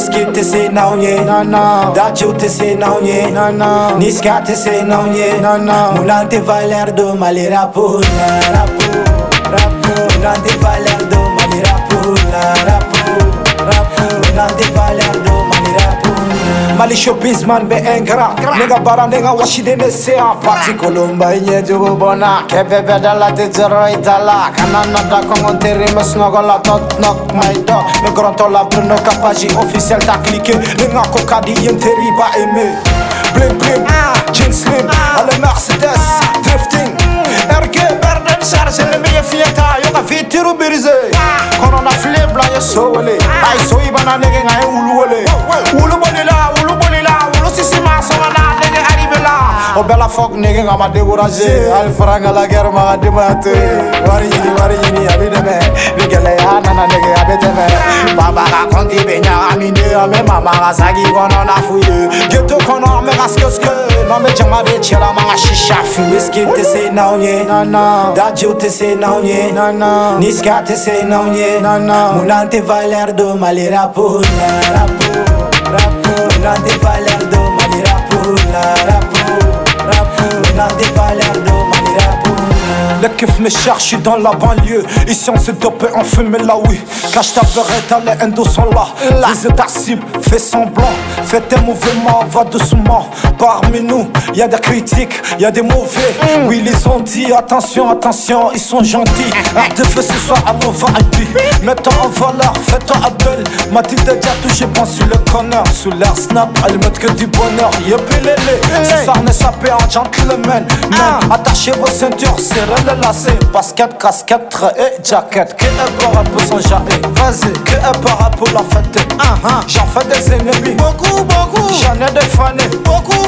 sitting on ye, no no. Da giute sitting on ye, no no. Ni scatte sitting on ye, no no. Mulante valerdo, malera pula, rapu, rapu. Mulante valerdo. be beengera nega bara nega washi dene se a party. kolomba inye jogo bona kebe bedala te jero itala kana nada kongo tere la tot nok my dog me gronto la bruno kapaji officiel ta clique nega kokadi yem teri ba eme. bling bling ah. jean slim alle ah. mercedes drifting erke berden charge le meilleur fieta yoka fitiru birize ah. Corona na flip la yesowele ay soibana nega ngai uluwele O bɛɛ fɔ nege a ma découragé hali fara n la guerre ma denbaya to yen wari ɲini wari ɲini a b'i dɛmɛ ni gɛlɛya nana nege a bɛ tɛmɛ baba ka compte bɛ ɲagaminen an bɛ mama ka saki kɔnɔ na f'u ye ghetto kɔnɔ an bɛ ka sikeske n'an bɛ jama de cɛla man ka shisha fi whisky tɛ se n'anw ye dajiw tɛ se n'anw ye ni tɛ se n'anw ye munna an tɛ valeur don mali rapo rapo rapo munna an tɛ valeur Le kiff me cherche, dans la banlieue. Ici on se dope en on fume la oui. Cache ta verrette, les endos sont là. Les ta cible, fais semblant. Fais tes mouvements, va doucement. Parmi nous, il y a des critiques, il y a des mauvais. Oui, ils ont dit attention, attention, ils sont gentils. Art de ce soir à nos VIP. Mets-toi en valeur, fais-toi appel. Mathilde touché, j'ai sur le connard. Sous l'air snap, elle met que du bonheur. Yopilele, l'élé, ce soir ne sapé en gentleman. Ah. attachez vos ceintures, serrez les lacets. Basket, casquette, et jacket. Que un par rapport son jarret. Vas-y, que un par rapport la fête. Ah, ah. J'en fais des ennemis. Beaucoup, beaucoup. J'en ai des fanés. Beaucoup.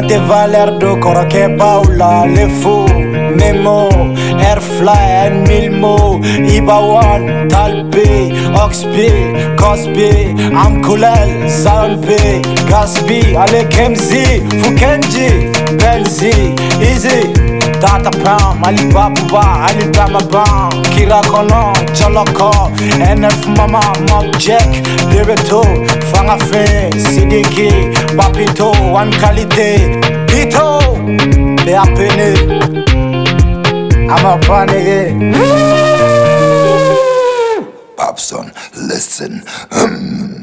De Valerdo de que Paula Le Fou, Memo, Airfly en Milmo Ibawan, Talbi, Oxby, Cosby Amkulel, Zambi, Gasby Ale Kemzi, Fukenji, Benzi, Easy Data Pam, Alibaba Papa Ali Bam, Kira Konon, Chaloko, NF Mama, Mob Jack, Fangafé, Fangafé Sidiki, Papito, one calité. Pito, they are penny. I'm a funny panic. Papson, listen. Hmm.